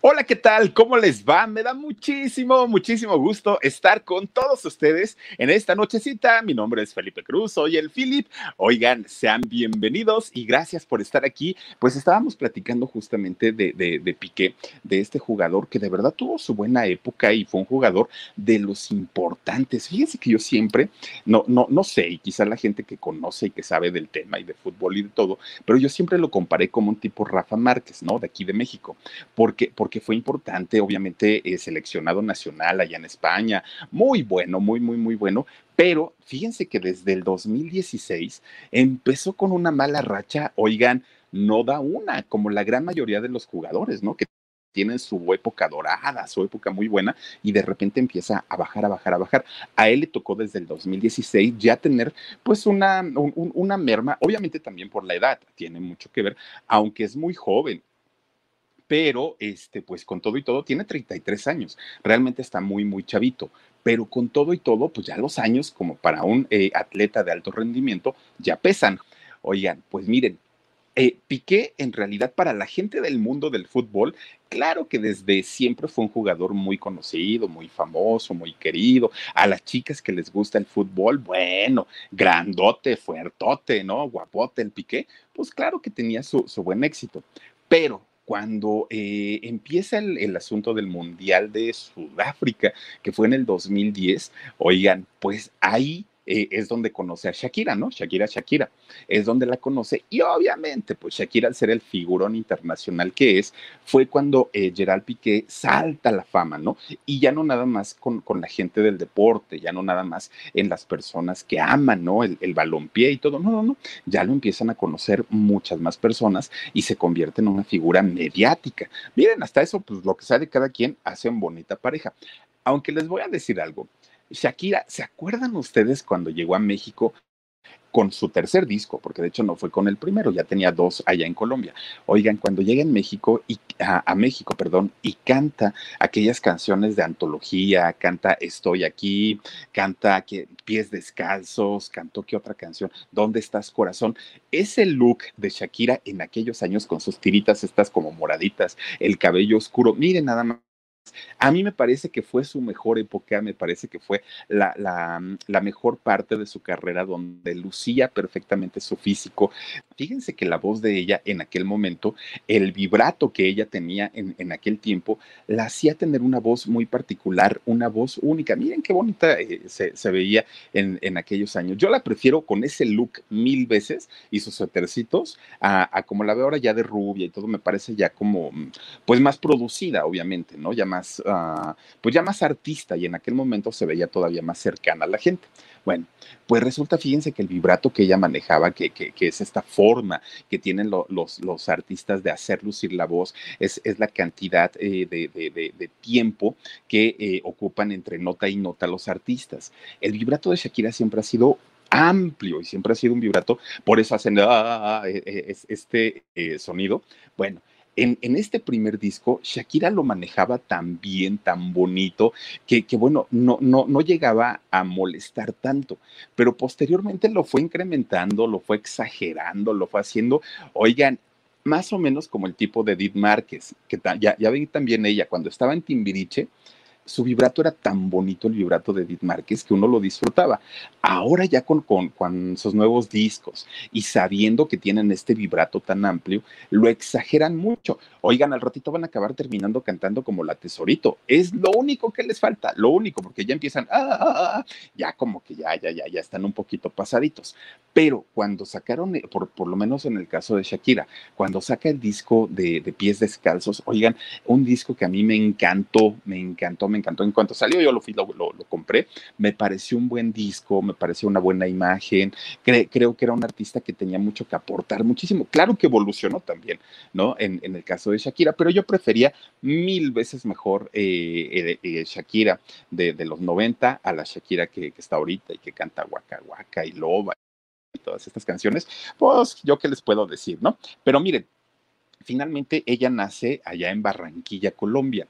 Hola, ¿qué tal? ¿Cómo les va? Me da muchísimo, muchísimo gusto estar con todos ustedes en esta nochecita. Mi nombre es Felipe Cruz, soy el Philip. Oigan, sean bienvenidos y gracias por estar aquí. Pues estábamos platicando justamente de, de, Piqué, de este jugador que de verdad tuvo su buena época y fue un jugador de los importantes. Fíjense que yo siempre, no, no, no sé, y quizá la gente que conoce y que sabe del tema y de fútbol y de todo, pero yo siempre lo comparé como un tipo Rafa Márquez, ¿no? De aquí de México, porque, porque porque fue importante, obviamente, eh, seleccionado nacional allá en España, muy bueno, muy, muy, muy bueno, pero fíjense que desde el 2016 empezó con una mala racha, oigan, no da una, como la gran mayoría de los jugadores, ¿no? Que tienen su época dorada, su época muy buena, y de repente empieza a bajar, a bajar, a bajar. A él le tocó desde el 2016 ya tener pues una, una merma, obviamente también por la edad, tiene mucho que ver, aunque es muy joven, pero este, pues con todo y todo, tiene 33 años, realmente está muy, muy chavito, pero con todo y todo, pues ya los años, como para un eh, atleta de alto rendimiento, ya pesan. Oigan, pues miren, eh, Piqué, en realidad, para la gente del mundo del fútbol, claro que desde siempre fue un jugador muy conocido, muy famoso, muy querido. A las chicas que les gusta el fútbol, bueno, grandote, fuertote, ¿no? Guapote el Piqué, pues claro que tenía su, su buen éxito. Pero cuando eh, empieza el, asunto del Mundial de Sudáfrica, que fue en el 2010, oigan, pues ahí eh, es donde conoce a Shakira, ¿no? Shakira, Shakira, es donde la conoce y obviamente, pues Shakira al ser el figurón internacional que es, fue cuando eh, Gerald Piqué salta la fama, ¿no? Y ya no nada más con, con, la gente del deporte, ya no nada más en las personas que aman, ¿no? El, el balompié y todo, no, no, no, ya lo empiezan a conocer muchas más personas y se convierte en una figura mediática. Miren, hasta eso, pues lo que sabe cada quien hace bonita pareja. Aunque les voy a decir algo, Shakira, ¿se acuerdan ustedes cuando llegó a México con su tercer disco, porque de hecho no fue con el primero, ya tenía dos allá en Colombia. Oigan, cuando llega en México y a, México, perdón, y canta aquellas canciones de antología, canta Estoy aquí, canta que, Pies descalzos, cantó qué otra canción, ¿Dónde estás corazón? Ese look de Shakira en aquellos años con sus tiritas estas como moraditas, el cabello oscuro, miren nada más a mí me parece que fue su mejor época, me parece que fue mm, la, mejor parte de su carrera donde lucía perfectamente su físico. Fíjense que la voz de ella en aquel momento, el vibrato que ella tenía en, aquel tiempo, la hacía tener una voz muy particular, una voz única. Miren qué bonita eh, se, veía en, aquellos años. Yo la prefiero con ese look mil veces y sus suétercitos a, a como la veo ahora ya de rubia y todo, me parece ya como, mm, pues más producida, obviamente, ¿no? Ya más Ah, pues ya más artista y en aquel momento se veía todavía más cercana a la gente. Bueno, pues resulta, fíjense que el vibrato que ella manejaba, que, que, es esta forma que tienen los, los, artistas de hacer lucir la voz, es, es la cantidad eh, de, de, tiempo que eh, ocupan entre nota y nota los artistas. El vibrato de Shakira siempre ha sido amplio y siempre ha sido un vibrato, por eso hacen ah, ah, ah, e, este eh, sonido. Bueno, en, este primer disco, Shakira lo manejaba tan bien, tan bonito, que, bueno, no, no, no llegaba a molestar tanto, pero posteriormente lo fue incrementando, lo fue exagerando, lo fue haciendo, oigan, más o menos como el tipo de Edith Márquez, que ya, ya vi también ella, cuando estaba en Timbiriche, su vibrato era tan bonito, el vibrato de Edith Márquez, que uno lo disfrutaba. Ahora ya con, con, con, sus nuevos discos y sabiendo que tienen este vibrato tan amplio, lo exageran mucho. Oigan, al ratito van a acabar terminando cantando como la tesorito. Es lo único que les falta, lo único, porque ya empiezan, ah, ah, ah, ya como que ya, ya, ya, ya están un poquito pasaditos. Pero cuando sacaron, eh, por, por lo menos en el caso de Shakira, cuando saca el disco de, de pies descalzos, oigan, un disco que a mí me encantó, me encantó, me encantó. En cuanto salió, yo lo, lo, lo compré. Me pareció un buen disco, me pareció una buena imagen. creo que era un artista que tenía mucho que aportar, muchísimo. Claro que evolucionó también, ¿no? En, el caso de Shakira, pero yo prefería mil veces mejor eh, eh, eh, Shakira de, los 90 a la Shakira que, que, está ahorita y que canta Waka Waka y Loba y todas estas canciones. Pues yo qué les puedo decir, ¿no? Pero miren, finalmente ella nace allá en Barranquilla, Colombia.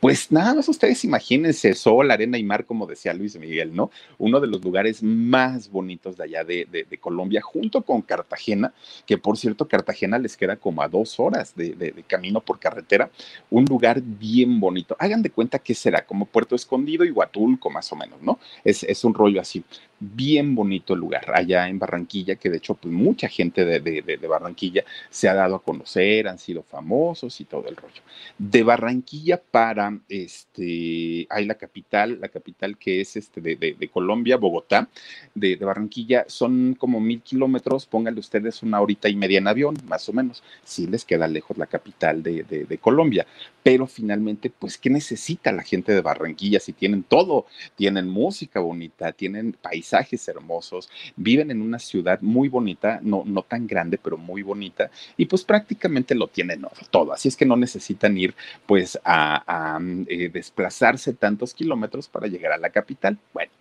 Pues nada más ustedes imagínense, sol, arena y mar, como decía Luis Miguel, ¿no? Uno de los lugares más bonitos de allá de, Colombia, junto con Cartagena, que por cierto, Cartagena les queda como a dos horas de, de, camino por carretera, un lugar bien bonito. Hagan de cuenta que será como Puerto Escondido y Huatulco, más o menos, ¿no? Es, es un rollo así. Bien bonito el lugar, allá en Barranquilla, que de hecho, pues mucha gente de Barranquilla se ha dado a conocer, han sido famosos y todo el rollo. De Barranquilla para este, hay la capital, la capital que es este de, de, Colombia, Bogotá, de, de, Barranquilla, son como mil kilómetros, pónganle ustedes una horita y media en avión, más o menos, sí les queda lejos la capital de, de Colombia, pero finalmente, pues, ¿qué necesita la gente de Barranquilla si tienen todo? Tienen música bonita, tienen paisajes hermosos, viven en una ciudad muy bonita, no, no tan grande, pero muy bonita, y pues prácticamente tienen todo, así es que no necesitan ir pues a, a eh, desplazarse tantos kilómetros para llegar a la capital. Bueno,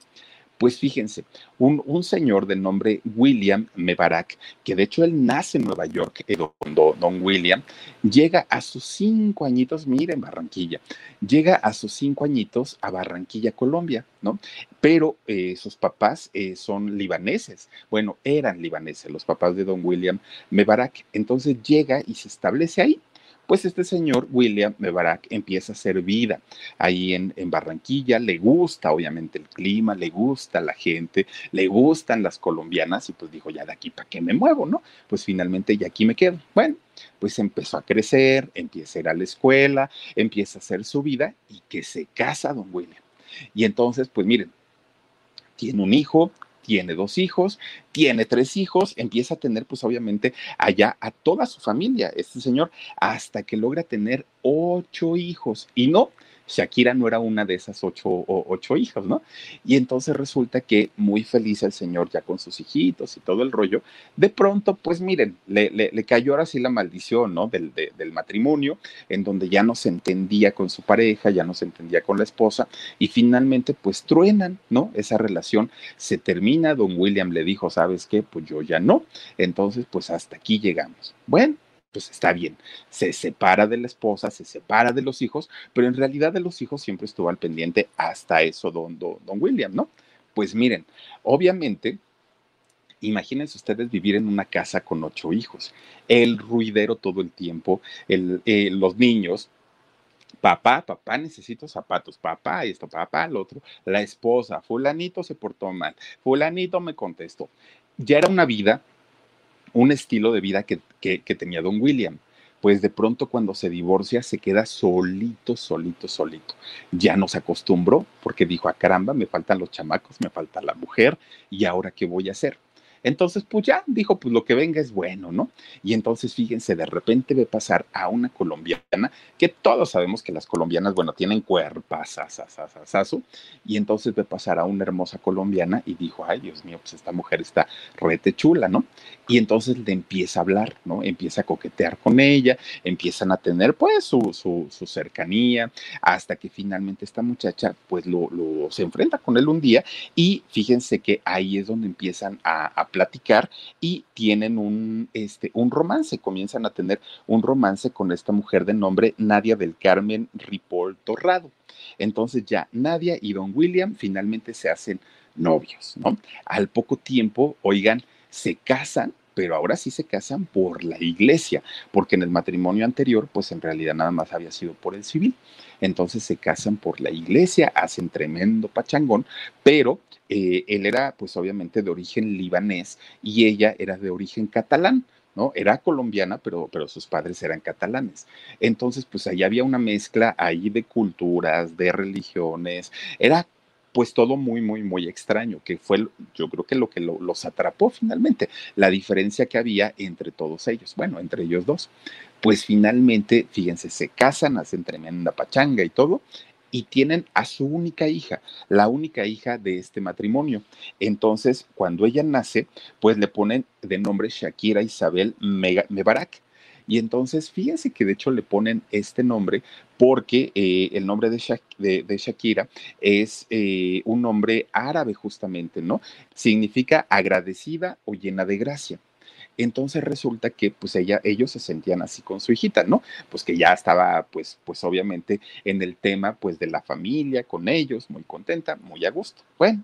pues fíjense, un, un, señor de nombre William Mebarak, que de hecho él nace en Nueva York, eh, don, William, llega a sus cinco añitos, miren Barranquilla, llega a sus cinco añitos a Barranquilla, Colombia, ¿no? Pero eh, sus papás eh, son libaneses, bueno, eran libaneses, los papás de don William Mebarak, entonces llega y se establece ahí, pues este señor William Mebarak empieza a hacer vida ahí en, en, Barranquilla, le gusta obviamente el clima, le gusta la gente, le gustan las colombianas y pues dijo, ya de aquí para qué me muevo, ¿no? Pues finalmente ya aquí me quedo. Bueno, pues empezó a crecer, empieza a ir a la escuela, empieza a hacer su vida y que se casa don William. Y entonces, pues miren, tiene un hijo, tiene dos hijos, tiene tres hijos, empieza a tener pues obviamente allá a toda su familia, este señor, hasta que logra tener ocho hijos. Y no, Shakira no era una de esas ocho, ocho hijos, ¿no? Y entonces resulta que muy feliz el señor ya con sus hijitos y todo el rollo, de pronto, pues miren, le, le, le cayó ahora sí la maldición, ¿no? Del, de, del, matrimonio, en donde ya no se entendía con su pareja, ya no se entendía con la esposa, y finalmente, pues truenan, ¿no? Esa relación se termina, don William le dijo, ¿sabes qué? Pues yo ya no, entonces, pues hasta aquí llegamos. Bueno, pues está bien, se separa de la esposa, se separa de los hijos, pero en realidad de los hijos siempre estuvo al pendiente hasta eso don, don, William, ¿no? Pues miren, obviamente, imagínense ustedes vivir en una casa con ocho hijos, el ruidero todo el tiempo, eh, los niños, papá, papá, necesito zapatos, papá, esto, papá, lo otro, la esposa, fulanito se portó mal, fulanito me contestó. Ya era una vida un estilo de vida que, que, tenía don William. Pues de pronto cuando se divorcia se queda solito, solito, solito. Ya no se acostumbró porque dijo, a ah, caramba, me faltan los chamacos, me falta la mujer y ahora qué voy a hacer. Entonces, pues ya dijo, pues lo que venga es bueno, ¿no? Y entonces, fíjense, de repente ve pasar a una colombiana, que todos sabemos que las colombianas, bueno, tienen cuerpas, y entonces ve pasar a una hermosa colombiana y dijo, ay, Dios mío, pues esta mujer está rete chula, ¿no? Y entonces le empieza a hablar, ¿no? Empieza a coquetear con ella, empiezan a tener, pues, su, su, su cercanía, hasta que finalmente esta muchacha, pues, lo, lo, se enfrenta con él un día y fíjense que ahí es donde empiezan a platicar y tienen un, este, un romance, comienzan a tener un romance con esta mujer de nombre Nadia del Carmen Ripoll Torrado. Entonces ya Nadia y Don William finalmente se hacen novios, ¿no? Al poco tiempo, oigan, se casan pero ahora sí se casan por la iglesia, porque en el matrimonio anterior, pues en realidad nada más había sido por el civil. Entonces se casan por la iglesia, hacen tremendo pachangón, pero eh, él era pues obviamente de origen libanés y ella era de origen catalán. ¿no? Era colombiana, pero, pero sus padres eran catalanes. Entonces, pues ahí había una mezcla ahí de culturas, de religiones, era pues todo muy, muy, muy extraño, que fue yo creo que lo que los atrapó finalmente, la diferencia que había entre todos ellos, bueno, entre ellos dos. Pues finalmente, fíjense, se casan, hacen tremenda pachanga y todo, y tienen a su única hija, la única hija de este matrimonio. Entonces, cuando ella nace, pues le ponen de nombre Shakira Isabel Mebarak y entonces, fíjense que de hecho le ponen este nombre porque eh, el nombre de, Shakira es eh, un nombre árabe justamente, ¿no? Significa agradecida o llena de gracia. Entonces resulta que pues ella, ellos se sentían así con su hijita, ¿no? Pues que ya estaba pues, pues obviamente en el tema pues de la familia, con ellos, muy contenta, muy a gusto. Bueno,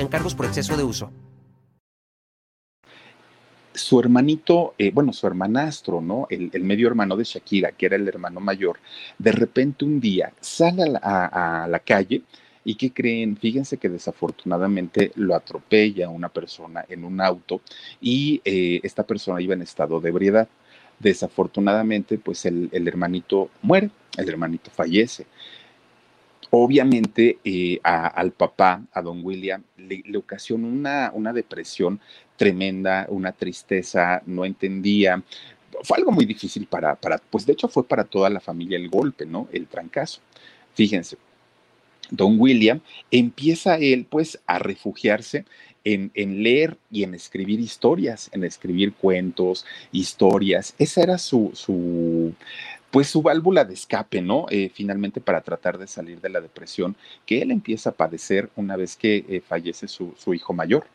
cargos por exceso de uso. Su hermanito, eh, bueno, su hermanastro, ¿no? El, medio hermano de Shakira, que era el hermano mayor, de repente un día sale a la, calle y ¿qué creen? Fíjense que desafortunadamente lo atropella una persona en un auto y eh, esta persona iba en estado de ebriedad. Desafortunadamente, pues el hermanito muere, el hermanito fallece. Obviamente eh, al papá, a don William, le, ocasionó una, una depresión tremenda, una tristeza, no entendía, fue algo muy difícil para, para, pues de hecho fue para toda la familia el golpe, ¿no? El trancazo. Fíjense, don William empieza él pues a refugiarse en, en, leer y en escribir historias, en escribir cuentos, historias. Esa era su, su, pues su válvula de escape, ¿no? Eh, finalmente para tratar de salir de la depresión que él empieza a padecer una vez que eh, fallece su, su, hijo mayor.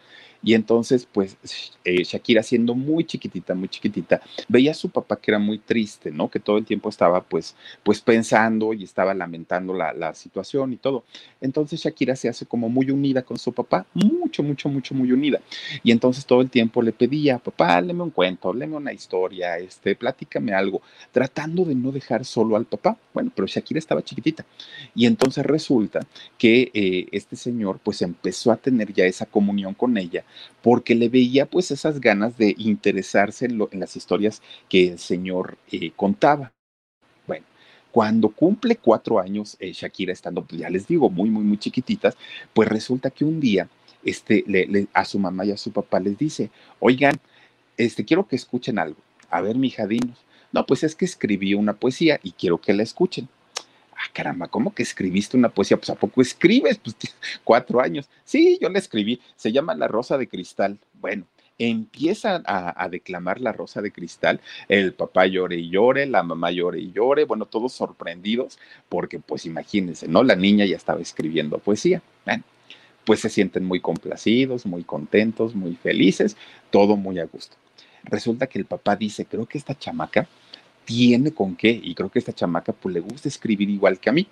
Y entonces, pues, eh, Shakira siendo muy chiquitita, muy chiquitita, veía a su papá que era muy triste, ¿no? Que todo el tiempo estaba, pues, pues pensando y estaba lamentando la, la situación y todo. Entonces Shakira se hace como muy unida con su papá, mucho, mucho, mucho, muy unida. Y entonces todo el tiempo le pedía, papá, léeme un cuento, léeme una historia, este, platícame algo, tratando de no dejar solo al papá. Bueno, pero Shakira estaba chiquitita. Y entonces resulta que eh, este señor, pues, empezó a tener ya esa comunión con ella porque le veía pues esas ganas de interesarse en, las historias que el Señor eh, contaba. Bueno, cuando cumple cuatro años eh, Shakira estando, pues ya les digo, muy, muy, muy chiquititas, pues resulta que un día este, a su mamá y a su papá les dice, oigan, este, quiero que escuchen algo. A ver, mi hija, dinos. No, pues es que escribí una poesía y quiero que la escuchen ah, caramba, ¿cómo que escribiste una poesía? Pues ¿a poco escribes? Pues cuatro años. Sí, yo la escribí. Se llama La Rosa de Cristal. Bueno, empieza a, declamar la rosa de cristal, el papá llore y llore, la mamá llore y llore, bueno, todos sorprendidos, porque pues imagínense, ¿no? La niña ya estaba escribiendo poesía. Pues se sienten muy complacidos, muy contentos, muy felices, todo muy a gusto. Resulta que el papá dice, creo que esta chamaca tiene con qué, y creo que esta chamaca pues le gusta escribir igual que a mí.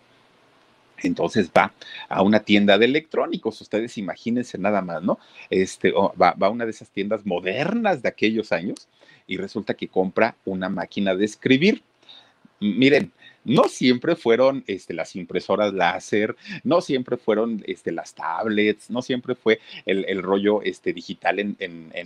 Entonces va a una tienda de electrónicos, ustedes imagínense nada más, ¿no? Este, va, va, a una de esas tiendas modernas de aquellos años y resulta que compra una máquina de escribir. Miren, no siempre fueron este, las impresoras láser, no siempre fueron este, las tablets, no siempre fue el, rollo este, digital en,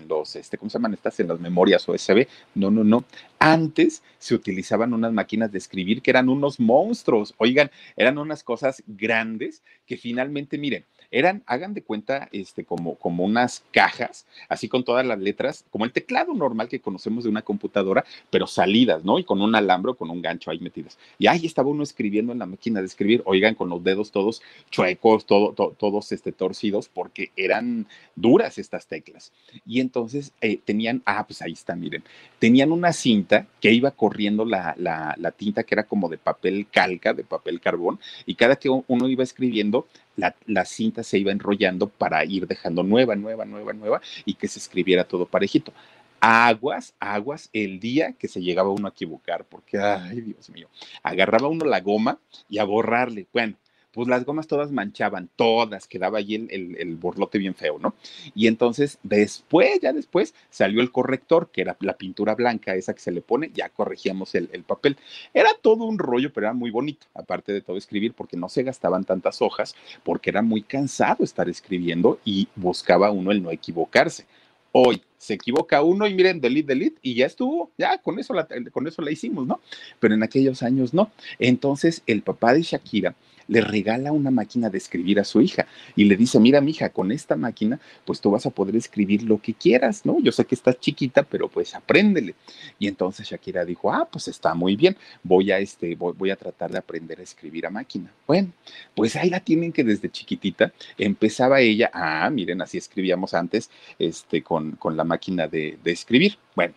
los, ¿cómo se llaman estas? En las memorias USB. No, no, no. Antes se utilizaban unas máquinas de escribir que eran unos monstruos. Oigan, eran unas cosas grandes que finalmente, miren, eran, hagan de cuenta, este, como, como unas cajas, así con todas las letras, como el teclado normal que conocemos de una computadora, pero salidas, ¿no? Y con un alambre o con un gancho ahí metidos. Y ahí estaba uno escribiendo en la máquina de escribir, oigan, con los dedos todos chuecos, todo, todos este, torcidos, porque eran duras estas teclas. Y entonces eh, tenían, ah, pues ahí está, miren, tenían una cinta que iba corriendo la, la, la tinta que era como de papel calca, de papel carbón, y cada que uno iba escribiendo, la, cinta se iba enrollando para ir dejando nueva, nueva, nueva, nueva y que se escribiera todo parejito. Aguas, aguas, el día que se llegaba uno a equivocar, porque, ay, Dios mío, agarraba uno la goma y a borrarle. Bueno, pues las gomas todas manchaban, todas, quedaba allí el, el, borlote bien feo, ¿no? Y entonces después, ya después, salió el corrector, que era la pintura blanca, esa que se le pone, ya corregíamos el, el papel. Era todo un rollo, pero era muy bonito, aparte de todo escribir, porque no se gastaban tantas hojas, porque era muy cansado estar escribiendo y buscaba uno el no equivocarse. Hoy se equivoca uno y miren, delete, delete, y ya estuvo, ya con eso la, con eso la hicimos, ¿no? Pero en aquellos años no. Entonces, el papá de Shakira le regala una máquina de escribir a su hija y le dice, mira, mija, con esta máquina, pues tú vas a poder escribir lo que quieras, ¿no? Yo sé que estás chiquita, pero pues apréndele. Y entonces Shakira dijo, ah, pues está muy bien, voy a, este, voy, a tratar de aprender a escribir a máquina. Bueno, pues ahí la tienen que desde chiquitita empezaba ella, ah, miren, así escribíamos antes, este, con, con la máquina de, de escribir. Bueno,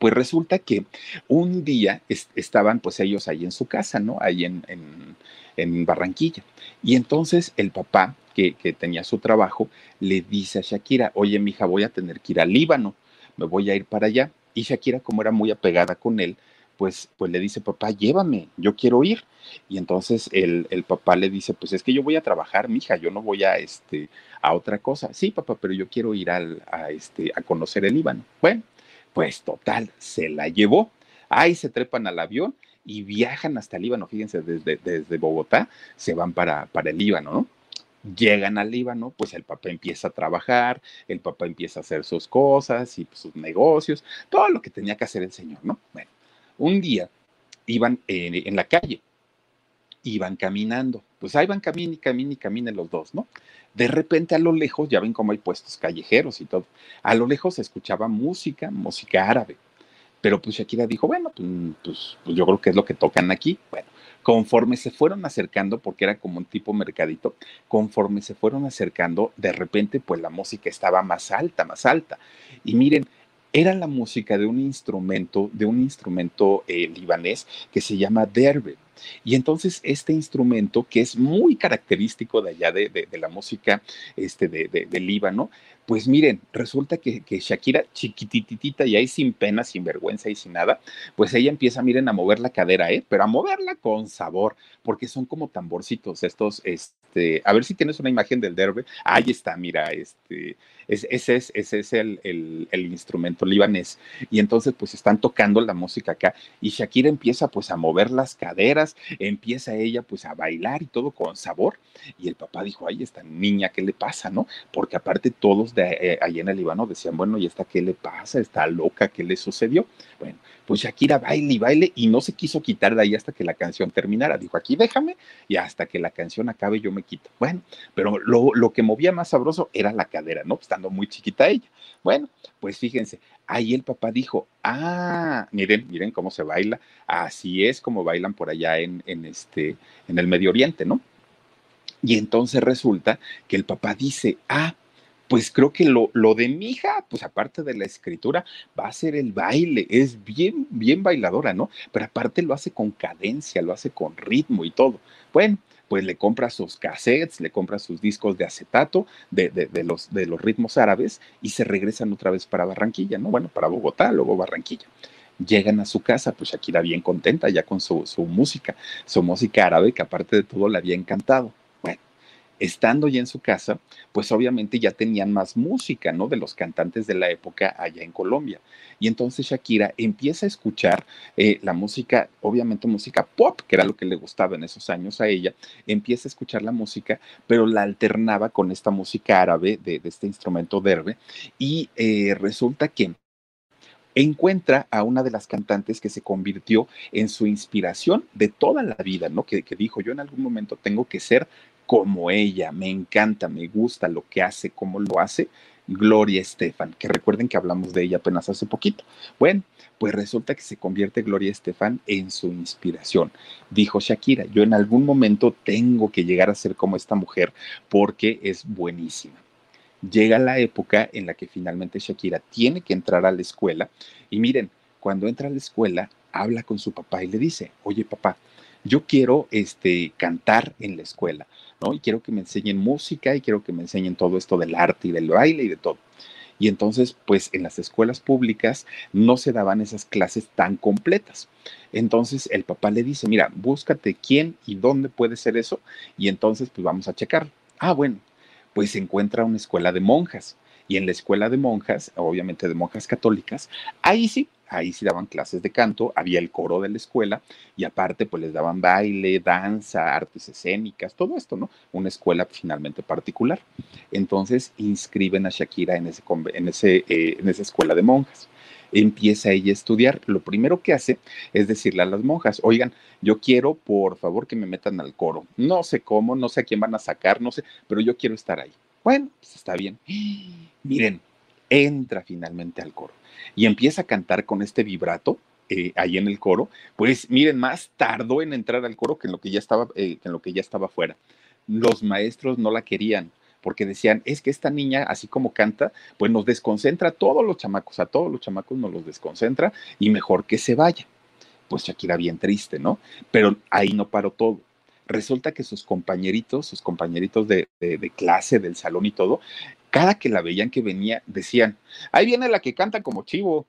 pues resulta que un día estaban pues ellos ahí en su casa, ¿no? Ahí en, en, Barranquilla. Y entonces el papá, que, tenía su trabajo, le dice a Shakira, oye, mija, voy a tener que ir al Líbano, me voy a ir para allá. Y Shakira, como era muy apegada con él, pues, pues le dice, papá, llévame, yo quiero ir. Y entonces el, el, papá le dice, pues es que yo voy a trabajar, mija, yo no voy a, este, a otra cosa. Sí, papá, pero yo quiero ir al, este, a conocer el Líbano. Bueno, pues total, se la llevó. Ahí se trepan al avión y viajan hasta el Líbano. Fíjense, desde, desde Bogotá se van para, para el Líbano, ¿no? Llegan al Líbano, pues el papá empieza a trabajar, el papá empieza a hacer sus cosas y sus negocios, todo lo que tenía que hacer el señor, ¿no? Bueno, un día iban en la calle, iban caminando, pues ahí van caminen y caminen y caminen los dos, ¿no? De repente a lo lejos, ya ven cómo hay puestos callejeros y todo, a lo lejos se escuchaba música, música árabe. Pero pues Shakira dijo, bueno, pues, pues, pues, yo creo que es lo que tocan aquí. Bueno, conforme se fueron acercando, porque era como un tipo mercadito, conforme se fueron acercando, de repente pues la música estaba más alta, más alta. Y miren, era la música de un instrumento, de un instrumento eh, libanés que se llama derbe. Y entonces este instrumento, que es muy característico de allá de, la música este, de, de, Líbano, pues miren, resulta que, que, Shakira, chiquititita y ahí sin pena, sin vergüenza y sin nada, pues ella empieza, miren, a mover la cadera, ¿eh? Pero a moverla con sabor, porque son como tamborcitos estos, este, a ver si tienes una imagen del derbe. Ahí está, mira, este, ese es, ese es el, el, instrumento libanés. Y entonces pues están tocando la música acá y Shakira empieza pues a mover las caderas, empieza ella pues a bailar y todo con sabor. Y el papá dijo, ay, esta niña, ¿qué le pasa? ¿No? Porque aparte todos de eh, allá en el Líbano decían, bueno, ¿y esta qué le pasa? ¿Está loca? ¿Qué le sucedió? Bueno, pues Shakira baile y baile y no se quiso quitar de ahí hasta que la canción terminara. Dijo, aquí déjame y hasta que la canción acabe yo me quito. Bueno, pero lo, lo que movía más sabroso era la cadera, ¿no? Muy chiquita ella. Bueno, pues fíjense, ahí el papá dijo, ah, miren, miren cómo se baila. Así es como bailan por allá en, en, este, en el Medio Oriente, ¿no? Y entonces resulta que el papá dice, ah, pues creo que lo, lo, de mi hija, pues aparte de la escritura, va a ser el baile. Es bien, bien bailadora, ¿no? Pero aparte lo hace con cadencia, lo hace con ritmo y todo. Bueno, pues le compra sus cassettes, le compra sus discos de acetato de, de, los, de los ritmos árabes y se regresan otra vez para Barranquilla, ¿no? Bueno, para Bogotá, luego Barranquilla llegan a su casa, pues Shakira bien contenta ya con su, su, música, su música árabe que aparte de todo le había encantado estando ya en su casa, pues obviamente ya tenían más música, ¿no? De los cantantes de la época allá en Colombia. Y entonces Shakira empieza a escuchar eh, la música, obviamente música pop, que era lo que le gustaba en esos años a ella, empieza a escuchar la música, pero la alternaba con esta música árabe de, este instrumento derbe, y eh, resulta que encuentra a una de las cantantes que se convirtió en su inspiración de toda la vida, ¿no? Que, que, dijo, yo en algún momento tengo que ser como ella, me encanta, me gusta lo que hace, cómo lo hace, Gloria Estefan, que recuerden que hablamos de ella apenas hace poquito. Bueno, pues resulta que se convierte Gloria Estefan en su inspiración. Dijo Shakira, yo en algún momento tengo que llegar a ser como esta mujer porque es buenísima. Llega la época en la que finalmente Shakira tiene que entrar a la escuela y miren, cuando entra a la escuela, habla con su papá y le dice, oye papá, yo quiero este, cantar en la escuela, ¿no? Y quiero que me enseñen música y quiero que me enseñen todo esto del arte y del baile y de todo. Y entonces, pues en las escuelas públicas no se daban esas clases tan completas. Entonces el papá le dice, mira, búscate quién y dónde puede ser eso y entonces pues vamos a checar. Ah, bueno, pues se encuentra una escuela de monjas. Y en la escuela de monjas, obviamente de monjas católicas, ahí sí ahí sí daban clases de canto, había el coro de la escuela y aparte pues les daban baile, danza, artes escénicas, todo esto, ¿no? Una escuela finalmente particular. Entonces inscriben a Shakira en, ese, en, ese, eh, en esa escuela de monjas. Empieza ella a estudiar. Lo primero que hace es decirle a las monjas, oigan, yo quiero por favor que me metan al coro. No sé cómo, no sé a quién van a sacar, no sé, pero yo quiero estar ahí. Bueno, pues está bien. Miren, entra finalmente al coro y empieza a cantar con este vibrato eh, ahí en el coro, pues miren, más tardó en entrar al coro que en lo que ya estaba, eh, que en lo que ya estaba fuera. Los maestros no la querían porque decían, es que esta niña, así como canta, pues nos desconcentra a todos los chamacos, a todos los chamacos nos los desconcentra y mejor que se vaya. Pues Shakira bien triste, ¿no? Pero ahí no paró todo resulta que sus compañeritos, sus compañeritos de, clase, del salón y todo, cada que la veían que venía, decían, ahí viene la que canta como chivo,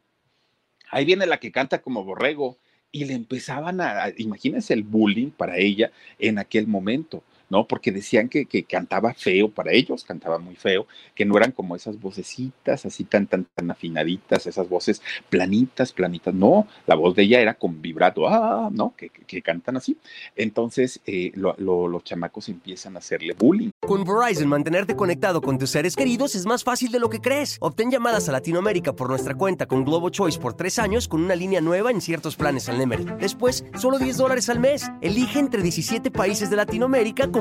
ahí viene la que canta como borrego. Y le empezaban a, imagínense el bullying para ella en aquel momento. ¿No? Porque decían que, que, cantaba feo para ellos, cantaba muy feo, que no eran como esas vocecitas así tan, tan, tan afinaditas, esas voces planitas, planitas, no, la voz de ella era con vibrato, ah, ¿no? Que, que cantan así. Entonces eh, los chamacos empiezan a hacerle bullying. Con Verizon, mantenerte conectado con tus seres queridos es más fácil de lo que crees. Obtén llamadas a Latinoamérica por nuestra cuenta con Globo Choice por tres años con una línea nueva en ciertos planes al Nemery. Después, solo 10 dólares al mes. Elige entre 17 países de Latinoamérica con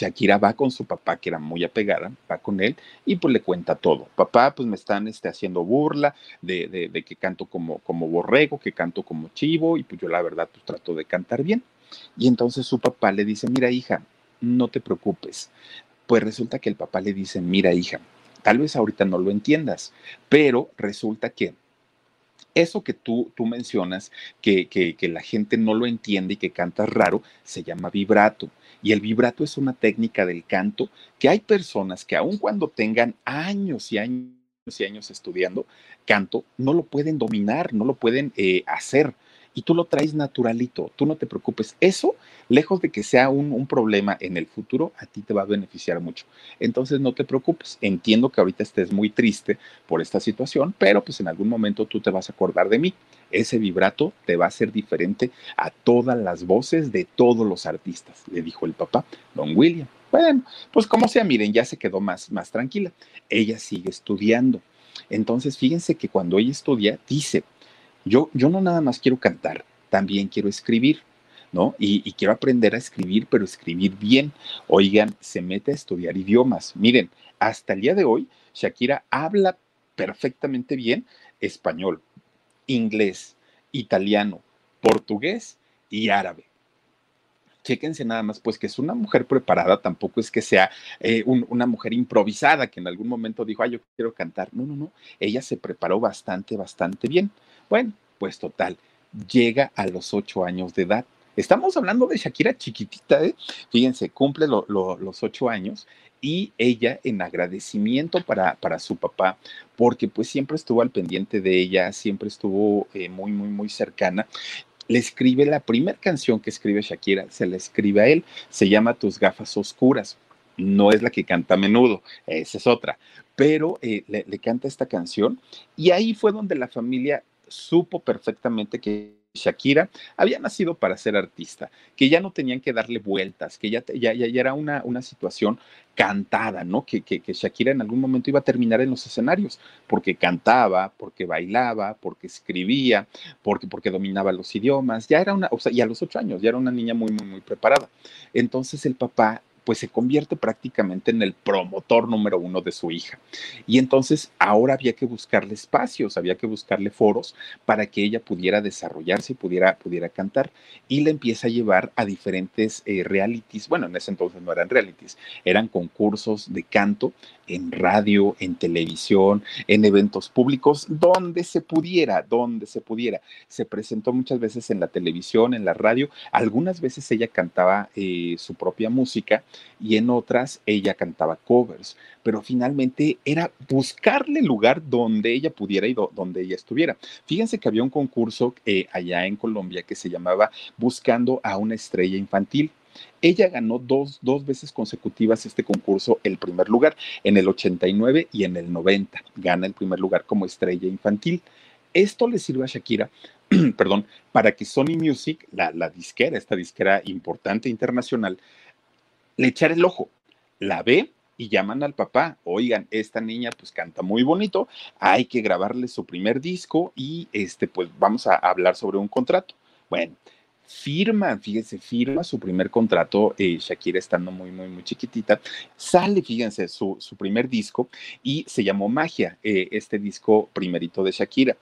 Shakira va con su papá, que era muy apegada, va con él y pues le cuenta todo. Papá, pues me están este, haciendo burla de, de, que canto como, como borrego, que canto como chivo y pues yo la verdad pues trato de cantar bien. Y entonces su papá le dice, mira hija, no te preocupes. Pues resulta que el papá le dice, mira hija, tal vez ahorita no lo entiendas, pero resulta que eso que tú, tú mencionas, que, que, que, la gente no lo entiende y que cantas raro, se llama vibrato. Y el vibrato es una técnica del canto que hay personas que aun cuando tengan años y años y años estudiando canto, no lo pueden dominar, no lo pueden eh, hacer y tú lo traes naturalito, tú no te preocupes. Eso, lejos de que sea un, un, problema en el futuro, a ti te va a beneficiar mucho. Entonces no te preocupes. Entiendo que ahorita estés muy triste por esta situación, pero pues en algún momento tú te vas a acordar de mí. Ese vibrato te va a ser diferente a todas las voces de todos los artistas, le dijo el papá, don William. Bueno, pues como sea, miren, ya se quedó más, más tranquila. Ella sigue estudiando. Entonces, fíjense que cuando ella estudia, dice, yo, yo no nada más quiero cantar, también quiero escribir, ¿no? Y, quiero aprender a escribir, pero escribir bien. Oigan, se mete a estudiar idiomas. Miren, hasta el día de hoy, Shakira habla perfectamente bien español, inglés, italiano, portugués y árabe chéquense nada más, pues que es una mujer preparada, tampoco es que sea eh, una mujer improvisada que en algún momento dijo, ay, yo quiero cantar. No, no, no, ella se preparó bastante, bastante bien. Bueno, pues total, llega a los ocho años de edad. Estamos hablando de Shakira chiquitita, ¿eh? Fíjense, cumple los ocho años y ella en agradecimiento para, para, su papá, porque pues siempre estuvo al pendiente de ella, siempre estuvo eh, muy, muy, muy cercana. Le escribe la primera canción que escribe Shakira, se la escribe a él, se llama Tus gafas oscuras. No es la que canta a menudo, esa es otra, pero eh, le, le canta esta canción y ahí fue donde la familia supo perfectamente que Shakira había nacido para ser artista, que ya no tenían que darle vueltas, que ya, ya, ya era una, una situación cantada, ¿no? Que, que, Shakira en algún momento iba a terminar en los escenarios, porque cantaba, porque bailaba, porque escribía, porque, porque dominaba los idiomas, ya era una, o sea, y a los ocho años, ya era una niña muy, muy, muy preparada. Entonces el papá pues se convierte prácticamente en el promotor número uno de su hija. Y entonces ahora había que buscarle espacios, había que buscarle foros para que ella pudiera desarrollarse y pudiera, pudiera cantar. Y la empieza a llevar a diferentes eh, realities, bueno, en ese entonces no eran realities, eran concursos de canto en radio, en televisión, en eventos públicos, donde se pudiera, donde se pudiera. Se presentó muchas veces en la televisión, en la radio, algunas veces ella cantaba eh, su propia música y en otras ella cantaba covers, pero finalmente era buscarle lugar donde ella pudiera y donde ella estuviera. Fíjense que había un concurso eh, allá en Colombia que se llamaba Buscando a una estrella infantil. Ella ganó dos, dos, veces consecutivas este concurso el primer lugar, en el 89 y en el 90. Gana el primer lugar como estrella infantil. Esto le sirve a Shakira, perdón, para que Sony Music, la, la disquera, esta disquera importante internacional, le echar el ojo. La ve y llaman al papá, oigan, esta niña pues canta muy bonito, hay que grabarle su primer disco y este pues vamos a hablar sobre un contrato. Bueno, firma, fíjense, firma su primer contrato, eh, Shakira estando muy, muy, muy chiquitita, sale, fíjense, su, su primer disco y se llamó Magia, eh, este disco primerito de Shakira.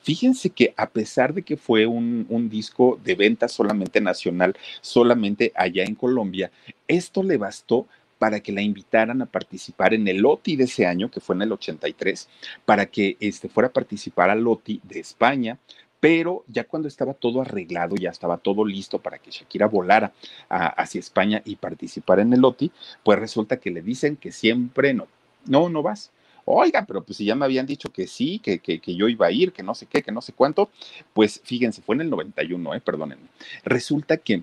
Fíjense que a pesar de que fue un, un, disco de venta solamente nacional, solamente allá en Colombia, esto le bastó para que la invitaran a participar en el LOTI de ese año, que fue en el 83, para que este, fuera a participar al LOTI de España, pero ya cuando estaba todo arreglado, ya estaba todo listo para que Shakira volara hacia España y participara en el LOTI, pues resulta que le dicen que siempre no, no, no vas oiga, pero pues si ya me habían dicho que sí, que, que, que, yo iba a ir, que no sé qué, que no sé cuánto, pues fíjense, fue en el 91, eh, perdónenme. Resulta que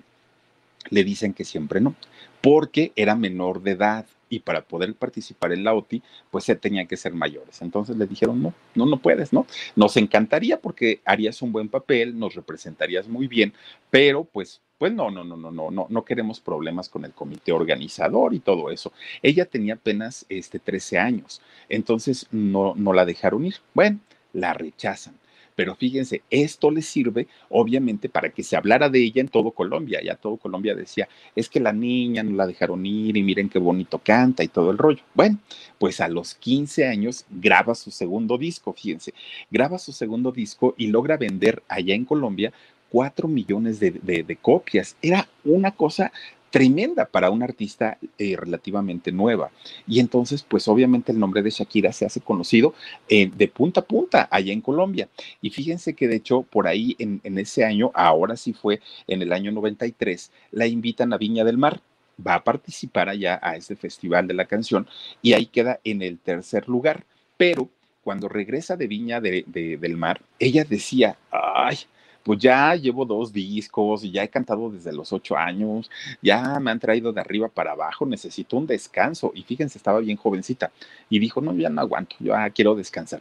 le dicen que siempre no, porque era menor de edad y para poder participar en la OTI, pues se tenían que ser mayores. Entonces le dijeron, no, no, no puedes, ¿no? Nos encantaría porque harías un buen papel, nos representarías muy bien, pero pues pues no, no, no, no, no, no, no queremos problemas con el comité organizador y todo eso. Ella tenía apenas este 13 años, entonces no, no la dejaron ir. Bueno, la rechazan. Pero fíjense, esto le sirve obviamente para que se hablara de ella en todo Colombia. Ya todo Colombia decía, es que la niña no la dejaron ir y miren qué bonito canta y todo el rollo. Bueno, pues a los 15 años graba su segundo disco, fíjense, graba su segundo disco y logra vender allá en Colombia cuatro millones de, de, copias. Era una cosa tremenda para una artista eh, relativamente nueva. Y entonces, pues obviamente el nombre de Shakira se hace conocido eh, de punta a punta allá en Colombia. Y fíjense que de hecho por ahí en, ese año, ahora sí fue en el año 93, la invitan a Viña del Mar va a participar allá a este festival de la canción y ahí queda en el tercer lugar. Pero cuando regresa de Viña de, de, del Mar, ella decía, ay, pues ya llevo dos discos y ya he cantado desde los ocho años, ya me han traído de arriba para abajo, necesito un descanso. Y fíjense, estaba bien jovencita y dijo, no, ya no aguanto, yo quiero descansar.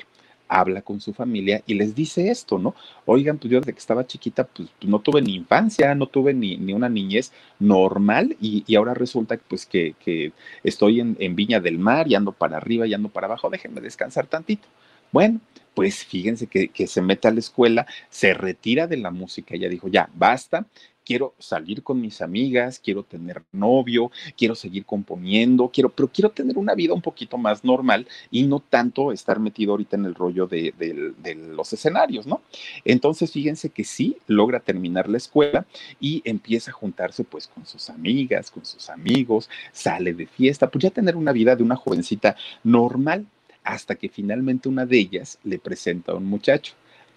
Habla con su familia y les dice esto, ¿no? Oigan, pues yo desde que estaba chiquita, pues no tuve ni infancia, no tuve ni, ni una niñez normal y, y, ahora resulta pues que, que estoy en, en Viña del Mar y ando para arriba y ando para abajo, déjenme descansar tantito. Bueno, pues fíjense que, se mete a la escuela, se retira de la música, ella dijo, ya, basta, quiero salir con mis amigas, quiero tener novio, quiero seguir componiendo, quiero, pero quiero tener una vida un poquito más normal y no tanto estar metido ahorita en el rollo de, de, de los escenarios, ¿no? Entonces, fíjense que sí, logra terminar la escuela y empieza a juntarse pues con sus amigas, con sus amigos, sale de fiesta, pues ya tener una vida de una jovencita normal hasta que finalmente una de ellas le presenta a un muchacho.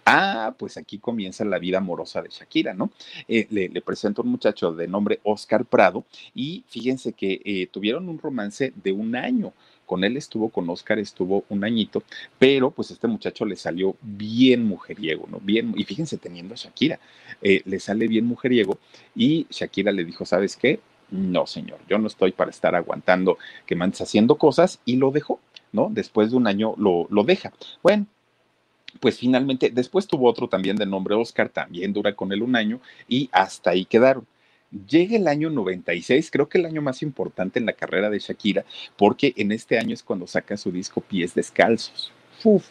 Ah, pues aquí comienza la vida amorosa de Shakira, ¿no? Eh, le, le presenta un muchacho de nombre Oscar Prado y fíjense que eh, tuvieron un romance de un año. Con él estuvo, con Oscar estuvo un añito, pero pues este muchacho le salió bien mujeriego, ¿no? Bien, y fíjense teniendo a Shakira, eh, le sale bien mujeriego y Shakira le dijo, ¿sabes qué? No, señor, yo no estoy para estar aguantando que me andes haciendo cosas y lo dejó. ¿No? Después de un año lo, lo deja. Bueno, pues finalmente, después tuvo otro también de nombre Oscar, también dura con él un año y hasta ahí quedaron. Llega el año 96, creo que el año más importante en la carrera de Shakira, porque en este año es cuando saca su disco Pies Descalzos. Uf,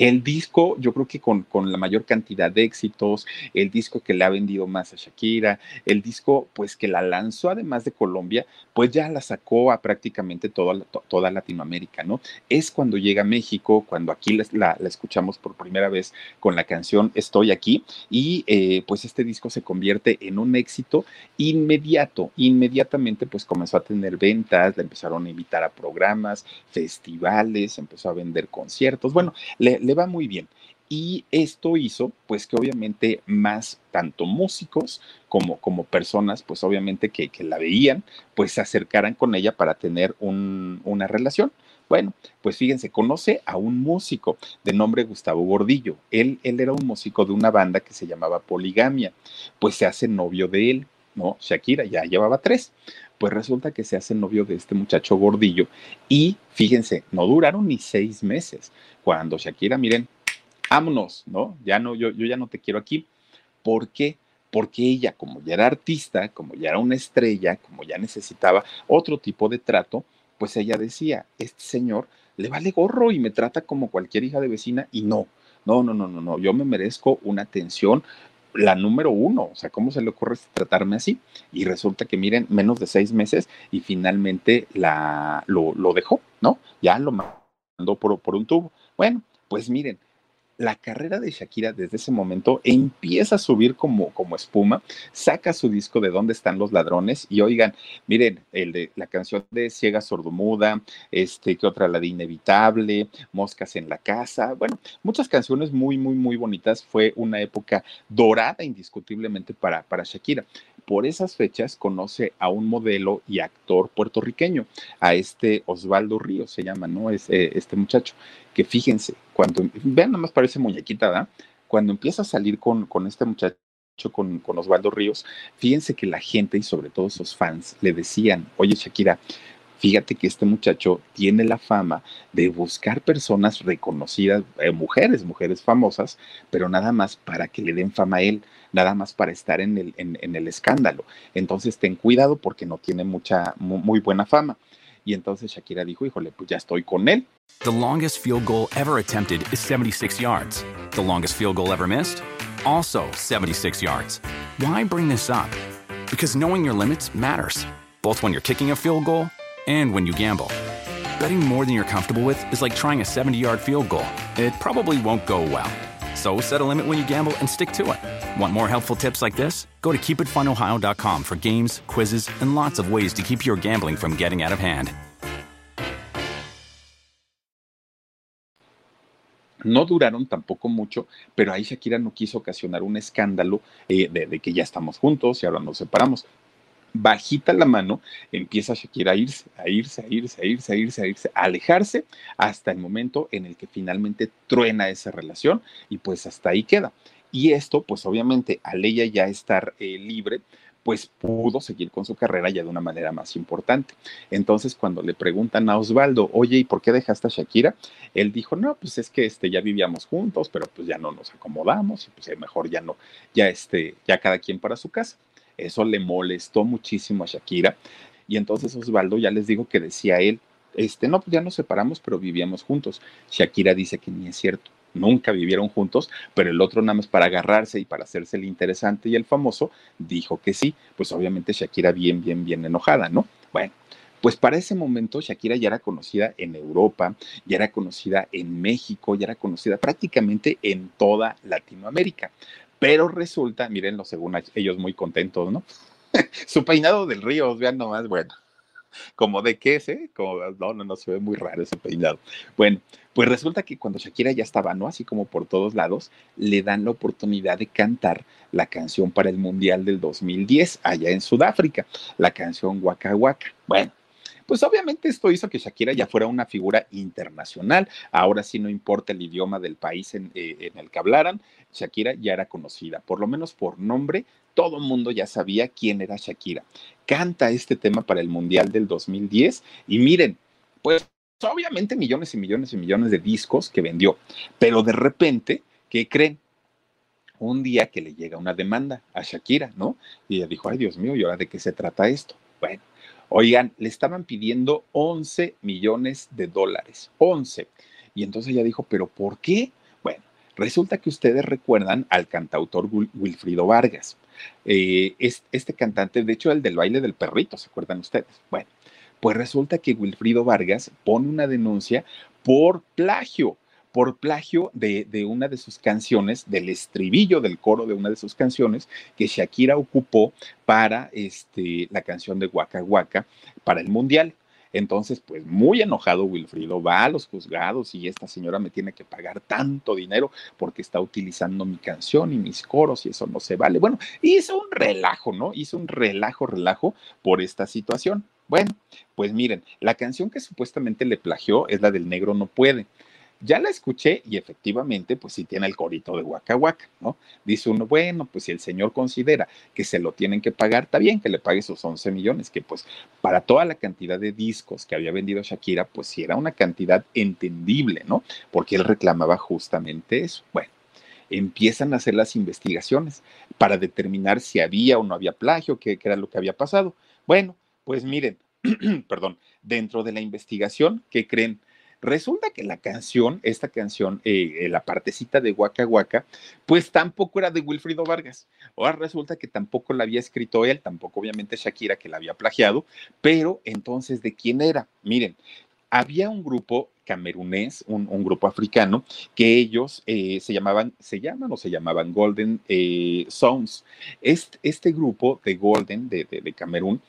el disco, yo creo que con, con, la mayor cantidad de éxitos, el disco que le ha vendido más a Shakira, el disco pues que la lanzó además de Colombia, pues ya la sacó a prácticamente toda, toda Latinoamérica, ¿no? Es cuando llega a México, cuando aquí la, la, escuchamos por primera vez con la canción Estoy aquí y eh, pues este disco se convierte en un éxito inmediato, inmediatamente pues comenzó a tener ventas, le empezaron a invitar a programas, festivales, empezó a vender conciertos, bueno, le va muy bien. Y esto hizo, pues, que obviamente más tanto músicos como, como personas, pues, obviamente que, que la veían, pues, se acercaran con ella para tener un, una relación. Bueno, pues fíjense, conoce a un músico de nombre Gustavo Gordillo. Él, él era un músico de una banda que se llamaba Poligamia. Pues se hace novio de él, ¿no? Shakira ya llevaba tres. Pues resulta que se hace novio de este muchacho Gordillo y fíjense, no duraron ni seis meses. Cuando Shakira, miren, vámonos, ¿no? Ya no, yo, yo ya no te quiero aquí. ¿Por qué? Porque ella, como ya era artista, como ya era una estrella, como ya necesitaba otro tipo de trato, pues ella decía, este señor le vale gorro y me trata como cualquier hija de vecina y no, no, no, no, no, no, yo me merezco una atención, la número uno, o sea, ¿cómo se le ocurre tratarme así? Y resulta que miren, menos de seis meses y finalmente la, lo, lo dejó, ¿no? Ya lo mandó por, por un tubo. Bueno, pues miren, la carrera de Shakira desde ese momento empieza a subir como, como espuma, saca su disco de ¿Dónde están los ladrones? Y oigan, miren, el de la canción de Ciega Sordomuda, este, que otra, la de Inevitable, Moscas en la Casa, bueno, muchas canciones muy, muy, muy bonitas. Fue una época dorada indiscutiblemente para, para Shakira por esas fechas conoce a un modelo y actor puertorriqueño, a este Osvaldo Ríos, se llama, ¿no? Es, eh, este muchacho, que fíjense, cuando, vean, nada más parece muñequita, ¿verdad? Cuando empieza a salir con, con este muchacho, con, con Osvaldo Ríos, fíjense que la gente y sobre todo sus fans le decían, oye Shakira, fíjate que este muchacho tiene la fama de buscar personas reconocidas, eh, mujeres, mujeres famosas, pero nada más para que le den fama a él nada más para estar en el, escándalo. Entonces ten cuidado porque no tiene mucha, muy, muy buena fama. Y entonces Shakira dijo, híjole, pues ya estoy con él. The longest field goal ever attempted is 76 yards. The longest field goal ever missed? Also 76 yards. Why bring this up? Because knowing your limits matters, both when you're kicking a field goal and when you gamble. Betting more than you're comfortable with is like trying a 70 yard field goal. It probably won't go well. So set a limit when you gamble and stick to it. Want more helpful tips like this? Go to keepitfunohio.com for games, quizzes, and lots of ways to keep your gambling from getting out of hand. No duraron tampoco mucho, pero ahí Shakira no quiso ocasionar un escándalo eh, de, de, que ya estamos juntos y ahora nos separamos. Bajita la mano, empieza Shakira a irse, a irse, a irse, a irse, a irse, a irse, a alejarse hasta el momento en el que finalmente truena esa relación y pues hasta ahí queda. Y esto, pues obviamente, al ella ya estar eh, libre, pues pudo seguir con su carrera ya de una manera más importante. Entonces, cuando le preguntan a Osvaldo, oye, ¿y por qué dejaste a Shakira? Él dijo, no, pues es que este, ya vivíamos juntos, pero pues ya no nos acomodamos y pues mejor ya no, ya este, ya cada quien para su casa. Eso le molestó muchísimo a Shakira. Y entonces Osvaldo ya les digo que decía él, este, no, pues ya nos separamos, pero vivíamos juntos. Shakira dice que ni es cierto, nunca vivieron juntos, pero el otro nada más para agarrarse y para hacerse el interesante y el famoso, dijo que sí. Pues obviamente Shakira bien, bien, bien enojada, ¿no? Bueno. Pues para ese momento Shakira ya era conocida en Europa, ya era conocida en México, ya era conocida prácticamente en toda Latinoamérica. Pero resulta, mírenlo según ellos muy contentos, ¿no? Su peinado del río, vean nomás, bueno. Como de qué, ¿eh? Como, no, no, no, se ve muy raro ese peinado. Bueno, pues resulta que cuando Shakira ya estaba, ¿no? Así como por todos lados, le dan la oportunidad de cantar la canción para el Mundial del 2010 allá en Sudáfrica, la canción Waka Waka. Bueno, pues obviamente esto hizo que Shakira ya fuera una figura internacional. Ahora sí no importa el idioma del país en, eh, el que hablaran, Shakira ya era conocida, por lo menos por nombre, todo el mundo ya sabía quién era Shakira. Canta este tema para el Mundial del 2010 y miren, pues obviamente millones y millones y millones de discos que vendió, pero de repente, ¿qué creen? Un día que le llega una demanda a Shakira, ¿no? Y ella dijo, ay Dios mío, ¿y ahora de qué se trata esto? Bueno, oigan, le estaban pidiendo 11 millones de dólares, 11. Y entonces ella dijo, ¿pero por qué? Bueno, resulta que ustedes recuerdan al cantautor Wilfrido Vargas. Eh, este cantante, de hecho, el del baile del perrito, ¿se acuerdan ustedes? Bueno, pues resulta que Wilfrido Vargas pone una denuncia por plagio, por plagio de, una de sus canciones, del estribillo del coro de una de sus canciones que Shakira ocupó para este, la canción de Waka Waka para el Mundial. Entonces, pues muy enojado Wilfrido va a los juzgados y esta señora me tiene que pagar tanto dinero porque está utilizando mi canción y mis coros y eso no se vale. Bueno, hizo un relajo, ¿no? Hizo un relajo, relajo por esta situación. Bueno, pues miren, la canción que supuestamente le plagió es la del negro no puede. Ya la escuché y efectivamente, pues sí tiene el corito de Waka Waka, ¿no? Dice uno, bueno, pues si el señor considera que se lo tienen que pagar, está bien que le pague esos 11 millones, que pues para toda la cantidad de discos que había vendido Shakira, pues sí era una cantidad entendible, ¿no? Porque él reclamaba justamente eso. Bueno, empiezan a hacer las investigaciones para determinar si había o no había plagio, qué, qué era lo que había pasado. Bueno, pues miren, perdón, dentro de la investigación, ¿qué creen? Resulta que la canción, esta canción, eh, la partecita de Waka Waka, pues tampoco era de Wilfrido Vargas. Ahora resulta que tampoco la había escrito él, tampoco obviamente Shakira que la había plagiado, pero entonces, ¿de quién era? Miren, había un grupo camerunés, un, grupo africano, que ellos eh, se llamaban, se llaman o se llamaban Golden eh, Sounds. Este, grupo de Golden de, de, de Camerún,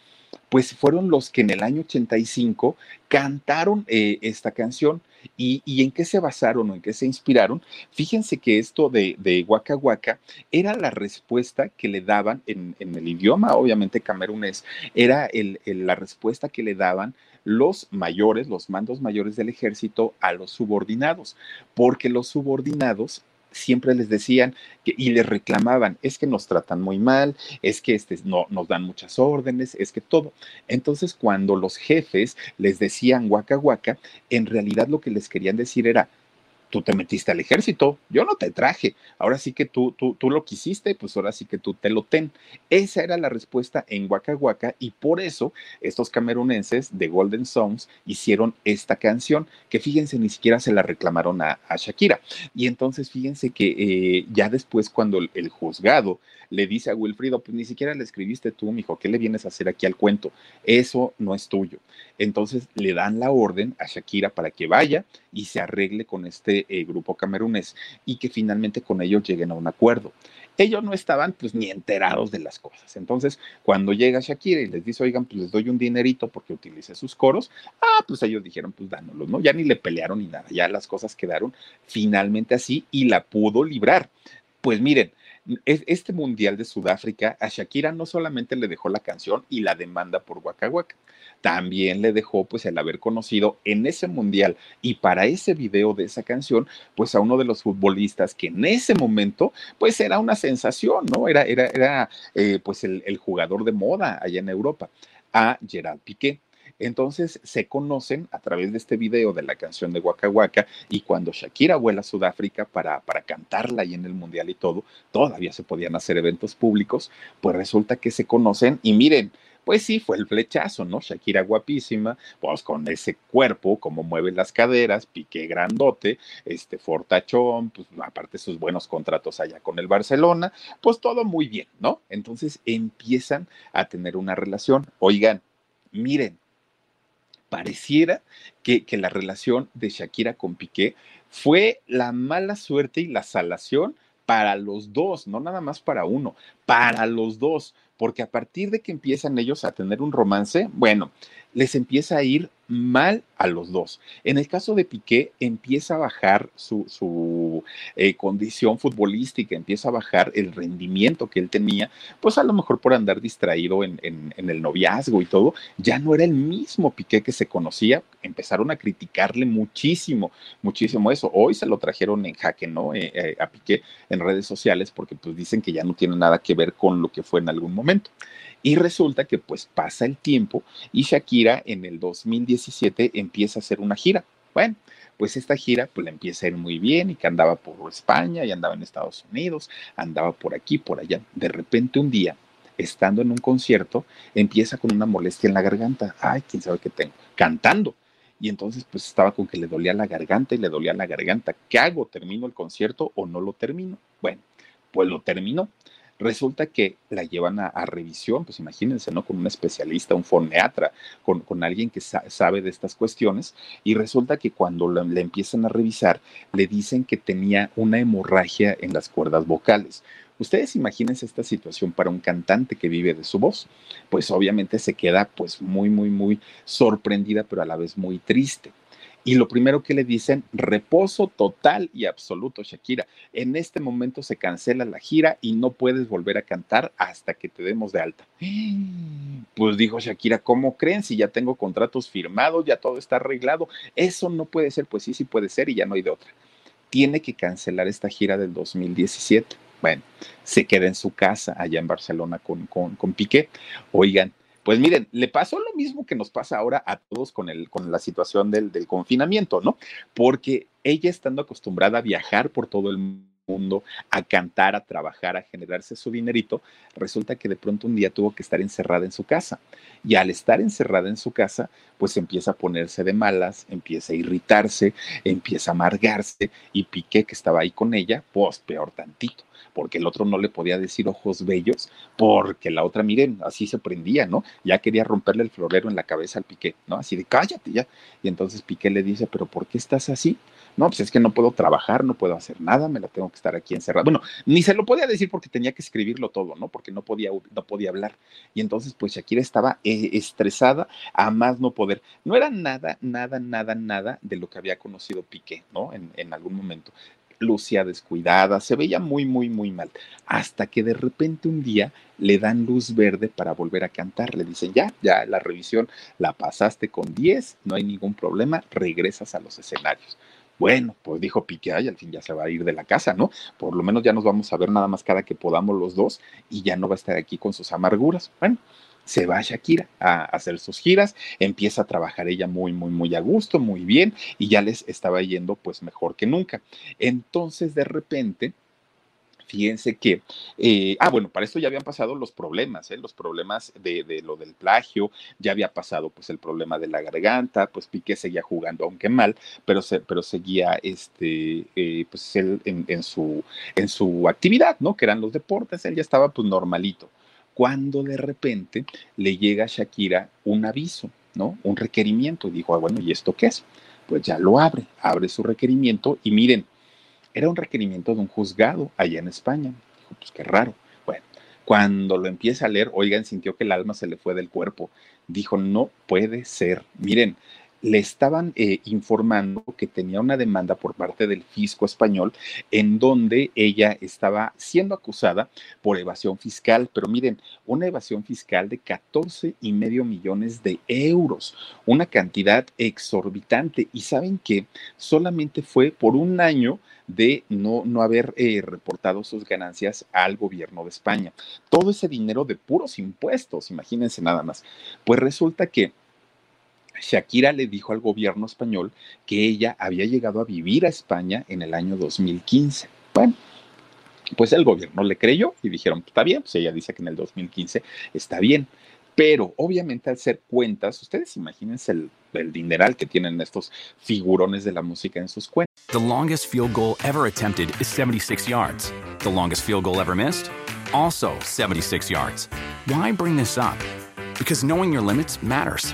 pues fueron los que en el año 85 cantaron eh, esta canción. ¿Y, en qué se basaron o en qué se inspiraron? Fíjense que esto de, de Waka Waka era la respuesta que le daban en, el idioma, obviamente camerunés, era la respuesta que le daban los mayores, los mandos mayores del ejército a los subordinados, porque los subordinados siempre les decían y les reclamaban, es que nos tratan muy mal, es que este, no, nos dan muchas órdenes, es que todo. Entonces, cuando los jefes les decían guaca guaca, en realidad lo que les querían decir era, tú te metiste al ejército, yo no te traje, ahora sí que tú, tú, tú lo quisiste, pues ahora sí que tú te lo ten. Esa era la respuesta en Waka Waka y por eso estos camerunenses de Golden Songs hicieron esta canción, que fíjense, ni siquiera se la reclamaron a, Shakira. Y entonces fíjense que eh, ya después cuando el, juzgado le dice a Wilfrido, pues ni siquiera le escribiste tú, mijo, ¿qué le vienes a hacer aquí al cuento? Eso no es tuyo. Entonces le dan la orden a Shakira para que vaya y se arregle con este eh, grupo camerunés y que finalmente con ellos lleguen a un acuerdo. Ellos no estaban pues ni enterados de las cosas. Entonces, cuando llega Shakira y les dice, oigan, pues les doy un dinerito porque utilice sus coros, ah, pues ellos dijeron, pues dánoslos, ¿no? Ya ni le pelearon ni nada, ya las cosas quedaron finalmente así y la pudo librar. Pues miren, este Mundial de Sudáfrica a Shakira no solamente le dejó la canción y la demanda por Waka Waka, también le dejó pues el haber conocido en ese mundial y para ese video de esa canción pues a uno de los futbolistas que en ese momento pues era una sensación, ¿no? Era, era, era eh, pues el, el jugador de moda allá en Europa, a Gerard Piqué. Entonces se conocen a través de este video de la canción de Waka Waka y cuando Shakira vuela a Sudáfrica para, para cantarla ahí en el Mundial y todo, todavía se podían hacer eventos públicos, pues resulta que se conocen y miren, pues sí, fue el flechazo, ¿no? Shakira guapísima, pues con ese cuerpo, como mueve las caderas, pique grandote, este fortachón, pues aparte sus buenos contratos allá con el Barcelona, pues todo muy bien, ¿no? Entonces empiezan a tener una relación. Oigan, miren, pareciera que, que la relación de Shakira con Piqué fue la mala suerte y la salación para los dos, no nada más para uno, para los dos, porque a partir de que empiezan ellos a tener un romance, bueno, les empieza a ir mal a los dos. En el caso de Piqué, empieza a bajar su, eh, condición futbolística, empieza a bajar el rendimiento que él tenía, pues a lo mejor por andar distraído en, el noviazgo y todo, ya no era el mismo Piqué que se conocía, empezaron a criticarle muchísimo, muchísimo eso. Hoy se lo trajeron en jaque, ¿no? Eh, eh, a Piqué en redes sociales porque pues dicen que ya no tiene nada que ver con lo que fue en algún momento. Y resulta que pues pasa el tiempo y Shakira en el 2017 empieza a hacer una gira. Bueno, pues esta gira pues le empieza a ir muy bien y que andaba por España y andaba en Estados Unidos, andaba por aquí, por allá. De repente un día, estando en un concierto, empieza con una molestia en la garganta. Ay, quién sabe qué tengo. Cantando. Y entonces pues estaba con que le dolía la garganta y le dolía la garganta. ¿Qué hago? ¿Termino el concierto o no lo termino? Bueno, pues lo terminó. Resulta que la llevan a, revisión, pues imagínense, ¿no? Con un especialista, un foneatra, con, alguien que sabe de estas cuestiones, y resulta que cuando le empiezan a revisar, le dicen que tenía una hemorragia en las cuerdas vocales. Ustedes imagínense esta situación para un cantante que vive de su voz. Pues obviamente se queda pues muy, muy, muy sorprendida, pero a la vez muy triste. Y lo primero que le dicen, reposo total y absoluto, Shakira. En este momento se cancela la gira y no puedes volver a cantar hasta que te demos de alta. Pues dijo Shakira, ¿cómo creen? Si ya tengo contratos firmados, ya todo está arreglado. Eso no puede ser, pues sí, sí puede ser y ya no hay de otra. Tiene que cancelar esta gira del 2017. Bueno, se queda en su casa allá en Barcelona con, con, con Piqué. Oigan, pues miren, le pasó lo mismo que nos pasa ahora a todos con, el, con la situación del, del confinamiento, ¿no? Porque ella estando acostumbrada a viajar por todo el mundo, a cantar, a trabajar, a generarse su dinerito, resulta que de pronto un día tuvo que estar encerrada en su casa. Y al estar encerrada en su casa, pues empieza a ponerse de malas, empieza a irritarse, empieza a amargarse y Piqué, que estaba ahí con ella, pues peor tantito porque el otro no le podía decir ojos bellos, porque la otra, miren, así se prendía, ¿no? Ya quería romperle el florero en la cabeza al Piqué, ¿no? Así de cállate ya. Y entonces Piqué le dice, pero ¿por qué estás así? No, pues es que no puedo trabajar, no puedo hacer nada, me la tengo que estar aquí encerrada. Bueno, ni se lo podía decir porque tenía que escribirlo todo, ¿no? Porque no podía, no podía hablar. Y entonces, pues Shakira estaba eh, estresada a más no poder. No era nada, nada, nada, nada de lo que había conocido Piqué, ¿no? En, en algún momento lucía descuidada, se veía muy, muy, muy mal, hasta que de repente un día le dan luz verde para volver a cantar, le dicen, ya, ya la revisión la pasaste con 10, no hay ningún problema, regresas a los escenarios. Bueno, pues dijo Piqué, ay, al fin ya se va a ir de la casa, ¿no? Por lo menos ya nos vamos a ver nada más cada que podamos los dos y ya no va a estar aquí con sus amarguras. Bueno, se va Shakira a hacer sus giras, empieza a trabajar ella muy, muy, muy a gusto, muy bien, y ya les estaba yendo pues mejor que nunca. Entonces, de repente, fíjense que, eh, ah, bueno, para esto ya habían pasado los problemas, ¿eh? los problemas de, lo del plagio, ya había pasado pues el problema de la garganta, pues Piqué seguía jugando, aunque mal, pero, se, pero seguía este, eh, pues él en, en, su, en su actividad, ¿no? Que eran los deportes, él ya estaba pues normalito cuando de repente le llega a Shakira un aviso, ¿no? Un requerimiento. Y dijo, ah, bueno, ¿y esto qué es? Pues ya lo abre, abre su requerimiento y miren, era un requerimiento de un juzgado allá en España. Dijo, pues qué raro. Bueno, cuando lo empieza a leer, oigan, sintió que el alma se le fue del cuerpo. Dijo, no puede ser. Miren, le estaban eh, informando que tenía una demanda por parte del fisco español en donde ella estaba siendo acusada por evasión fiscal, pero miren, una evasión fiscal de 14 y medio millones de euros, una cantidad exorbitante. Y saben que solamente fue por un año de no, no haber eh, reportado sus ganancias al gobierno de España. Todo ese dinero de puros impuestos, imagínense nada más. Pues resulta que Shakira le dijo al gobierno español que ella había llegado a vivir a España en el año 2015. Bueno, pues el gobierno le creyó y dijeron, está bien, pues ella dice que en el 2015 está bien. Pero obviamente al hacer cuentas, ustedes imagínense el, el dineral que tienen estos figurones de la música en sus cuentas. The longest field goal ever attempted is 76 yards. The longest field goal ever missed? Also 76 yards. Why bring this up? Because knowing your limits matters.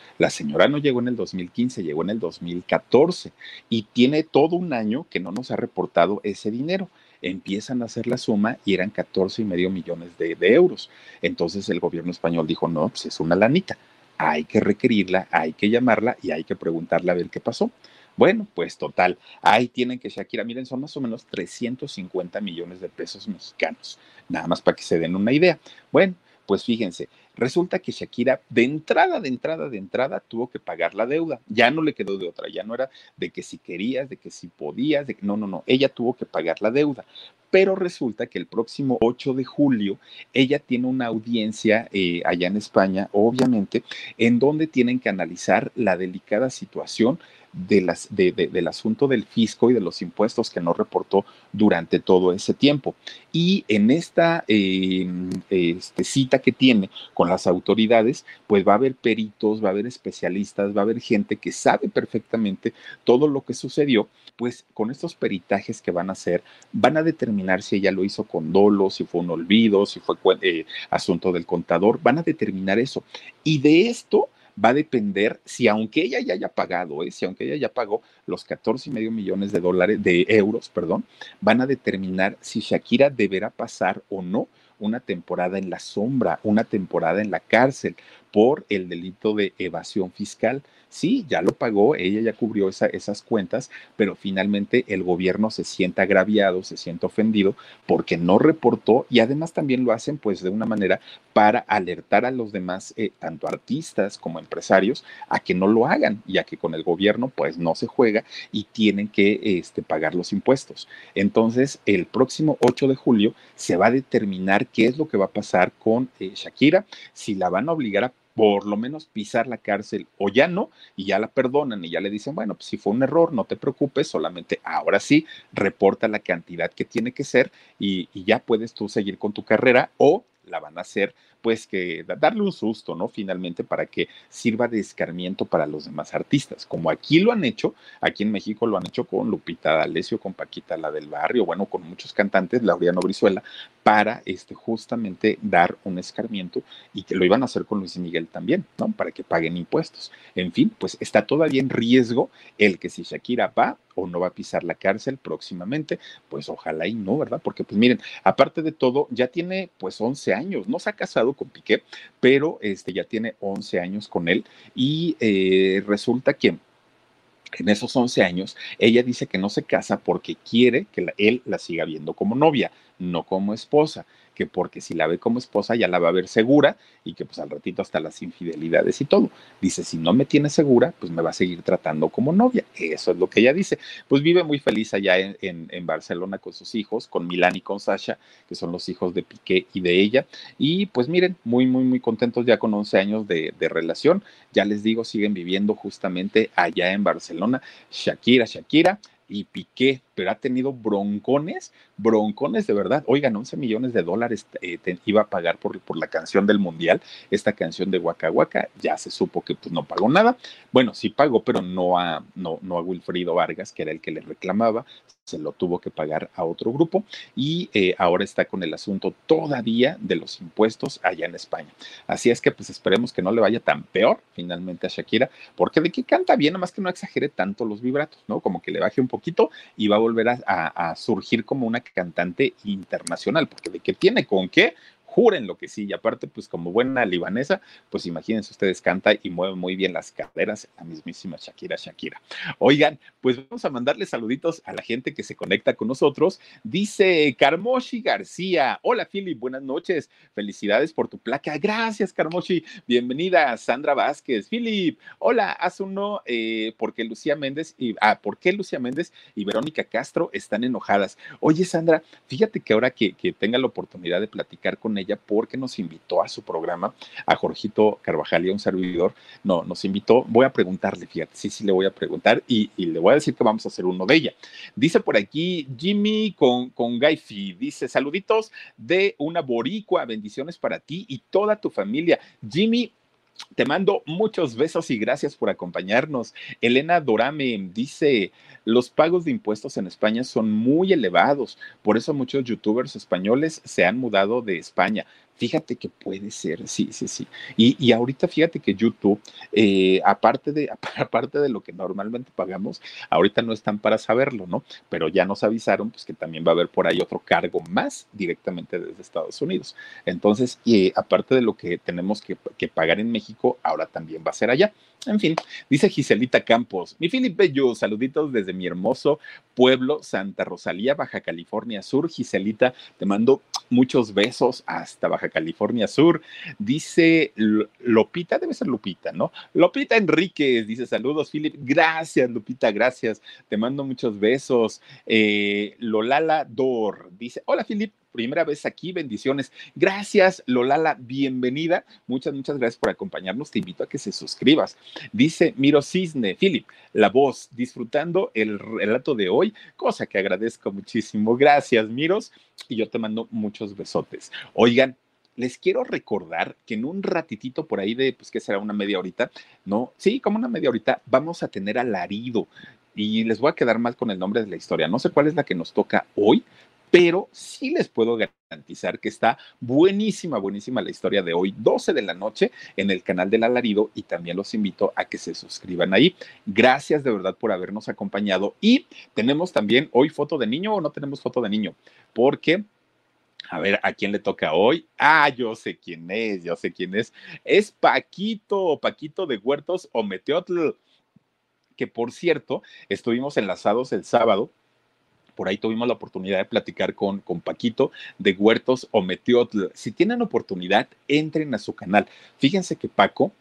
La señora no llegó en el 2015, llegó en el 2014 y tiene todo un año que no nos ha reportado ese dinero. Empiezan a hacer la suma y eran 14 y medio millones de, euros. Entonces el gobierno español dijo, no, pues es una lanita hay que requerirla, hay que llamarla y hay que preguntarle a ver qué pasó. Bueno, pues total, ahí tienen que Shakira, miren, son más o menos 350 millones de pesos mexicanos, nada más para que se den una idea. Bueno, pues fíjense, resulta que Shakira de entrada, de entrada, de entrada tuvo que pagar la deuda. Ya no le quedó de otra, ya no era de que si querías, de que si podías, de que no, no, no, ella tuvo que pagar la deuda. Pero resulta que el próximo 8 de julio ella tiene una audiencia eh, allá en España, obviamente, en donde tienen que analizar la delicada situación de las, de, del asunto del fisco y de los impuestos que no reportó durante todo ese tiempo. Y en esta este, cita que tiene con las autoridades, pues va a haber peritos, va a haber especialistas, va a haber gente que sabe perfectamente todo lo que sucedió, pues con estos peritajes que van a hacer, van a determinar si ella lo hizo con dolo, si fue un olvido, si fue eh, asunto del contador, van a determinar eso. Y de esto va a depender si aunque ella ya haya pagado, ¿eh? si aunque ella ya pagó los 14 y medio millones de dólares, de euros, perdón, van a determinar si Shakira deberá pasar o no una temporada en la sombra, una temporada en la cárcel por el delito de evasión fiscal. Sí, ya lo pagó, ella ya cubrió esas cuentas, pero finalmente el gobierno se siente agraviado, se siente ofendido porque no reportó y además también lo hacen pues de una manera para alertar a los demás, eh, tanto artistas como empresarios, a que no lo hagan, ya que con el gobierno pues no se juega y tienen que este, pagar los impuestos. Entonces, el próximo 8 de julio se va a determinar qué es lo que va a pasar con eh, Shakira, si la van a obligar a por lo menos pisar la cárcel o ya no, y ya la perdonan y ya le dicen, bueno, pues si fue un error, no te preocupes, solamente ahora sí reporta la cantidad que tiene que ser y, y ya puedes tú seguir con tu carrera o la van a hacer pues que darle un susto, ¿no? Finalmente para que sirva de escarmiento para los demás artistas, como aquí lo han hecho, aquí en México lo han hecho con Lupita D'Alessio, con Paquita la del barrio, bueno, con muchos cantantes, Laureano Brizuela, para este justamente dar un escarmiento y que lo iban a hacer con Luis Miguel también, ¿no? Para que paguen impuestos. En fin, pues está todavía en riesgo el que si Shakira va o no va a pisar la cárcel próximamente, pues ojalá y no, ¿verdad? Porque pues miren, aparte de todo, ya tiene pues 11 años, no se ha casado con Piqué, pero este, ya tiene 11 años con él y eh, resulta que en esos 11 años, ella dice que no se casa porque quiere que él la siga viendo como novia, no como esposa que porque si la ve como esposa ya la va a ver segura y que pues al ratito hasta las infidelidades y todo. Dice, si no me tiene segura, pues me va a seguir tratando como novia. Eso es lo que ella dice. Pues vive muy feliz allá en, en, Barcelona con sus hijos, con Milán y con Sasha, que son los hijos de Piqué y de ella. Y pues miren, muy, muy, muy contentos ya con 11 años de, de relación. Ya les digo, siguen viviendo justamente allá en Barcelona. Shakira, Shakira y Piqué, pero ha tenido broncones, broncones de verdad. Oigan, 11 millones de dólares eh, iba a pagar por, por, la canción del Mundial, esta canción de Waka Waka, ya se supo que pues, no pagó nada. Bueno, sí pagó, pero no a, no, no a Wilfrido Vargas, que era el que le reclamaba, se lo tuvo que pagar a otro grupo y eh, ahora está con el asunto todavía de los impuestos allá en España. Así es que pues esperemos que no le vaya tan peor finalmente a Shakira, porque de que canta bien, nada más que no exagere tanto los vibratos, ¿no? Como que le baje un poquito y va volver a, surgir como una cantante internacional, porque de que tiene con qué, juren lo que sí. Y aparte, pues como buena libanesa, pues imagínense ustedes, canta y mueve muy bien las caderas, la mismísima Shakira Shakira. Oigan, pues vamos a mandarle saluditos a la gente que se conecta con nosotros. Dice Carmoshi García, hola Philip, buenas noches, felicidades por tu placa. Gracias Carmoshi, bienvenida Sandra Vázquez. Philip, hola, haz uno eh, porque Lucía Méndez y, ah, ¿por qué Lucía Méndez y Verónica Castro están enojadas? Oye Sandra, fíjate que ahora que, que tenga la oportunidad de platicar con ella porque nos invitó a su programa, a Jorgito Carvajal y a un servidor, no, nos invitó, voy a preguntarle, fíjate, sí, sí le voy a preguntar y, le voy a decir que vamos a hacer uno de ella. Dice por aquí Jimmy con, con Gaifi, dice saluditos de una boricua, bendiciones para ti y toda tu familia. Jimmy, te mando muchos besos y gracias por acompañarnos. Elena Dorame dice, los pagos de impuestos en España son muy elevados, por eso muchos youtubers españoles se han mudado de España. Fíjate que puede ser, sí, sí, sí. Y, ahorita fíjate que YouTube, eh, aparte, de, aparte de lo que normalmente pagamos, ahorita no están para saberlo, ¿no? Pero ya nos avisaron pues, que también va a haber por ahí otro cargo más directamente desde Estados Unidos. Entonces, y aparte de lo que tenemos que, que pagar en México, ahora también va a ser allá. En fin, dice Giselita Campos, mi Felipe Bello, saluditos desde mi hermoso pueblo, Santa Rosalía, Baja California Sur. Giselita, te mando muchos besos hasta Baja California Sur. Dice Lopita, debe ser Lupita, ¿no? Lopita Enríquez dice saludos, Philip. Gracias, Lupita, gracias. Te mando muchos besos. Eh, Lolala Dor dice, hola, Philip primera vez aquí, bendiciones. Gracias, Lolala, bienvenida. Muchas, muchas gracias por acompañarnos. Te invito a que se suscribas. Dice Miro Cisne, Philip, la voz, disfrutando el relato de hoy, cosa que agradezco muchísimo. Gracias, Miros, y yo te mando muchos besotes. Oigan, les quiero recordar que en un ratitito por ahí de, pues, que será una media horita, ¿no? Sí, como una media horita, vamos a tener alarido. Y les voy a quedar mal con el nombre de la historia. No sé cuál es la que nos toca hoy, pero sí les puedo garantizar que está buenísima, buenísima la historia de hoy, 12 de la noche, en el canal del alarido y también los invito a que se suscriban ahí. Gracias de verdad por habernos acompañado y tenemos también hoy foto de niño o no tenemos foto de niño, porque... A ver, ¿a quién le toca hoy? Ah, yo sé quién es, yo sé quién es. Es Paquito, Paquito de Huertos o Meteotl, que por cierto, estuvimos enlazados el sábado por ahí tuvimos la oportunidad de platicar con, con Paquito de Huertos o Meteotl. Si tienen oportunidad, entren a su canal. Fíjense que Paco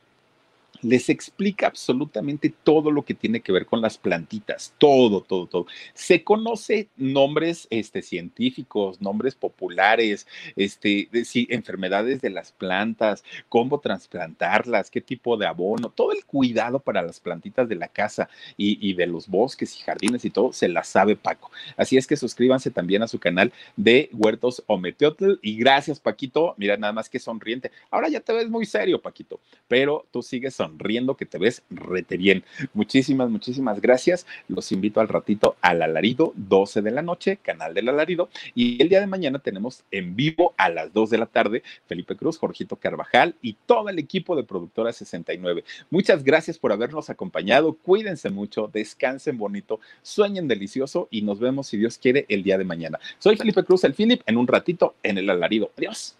les explica absolutamente todo lo que tiene que ver con las plantitas, todo, todo, todo. Se conoce nombres este, científicos, nombres populares, este, de, enfermedades de las plantas, cómo trasplantarlas, qué tipo de abono, todo el cuidado para las plantitas de la casa y, de los bosques y jardines y todo, se la sabe Paco. Así es que suscríbanse también a su canal de Huertos Ometeotl y gracias Paquito, mira nada más que sonriente. Ahora ya te ves muy serio Paquito, pero tú sigues sonriendo riendo que te ves rete bien. Muchísimas, muchísimas gracias. Los invito al ratito al alarido, 12 de la noche, canal del alarido. Y el día de mañana tenemos en vivo a las 2 de la tarde Felipe Cruz, Jorgito Carvajal y todo el equipo de Productora 69. Muchas gracias por habernos acompañado. Cuídense mucho, descansen bonito, sueñen delicioso y nos vemos, si Dios quiere, el día de mañana. Soy Felipe Cruz, el Philip, en un ratito en el alarido. Adiós.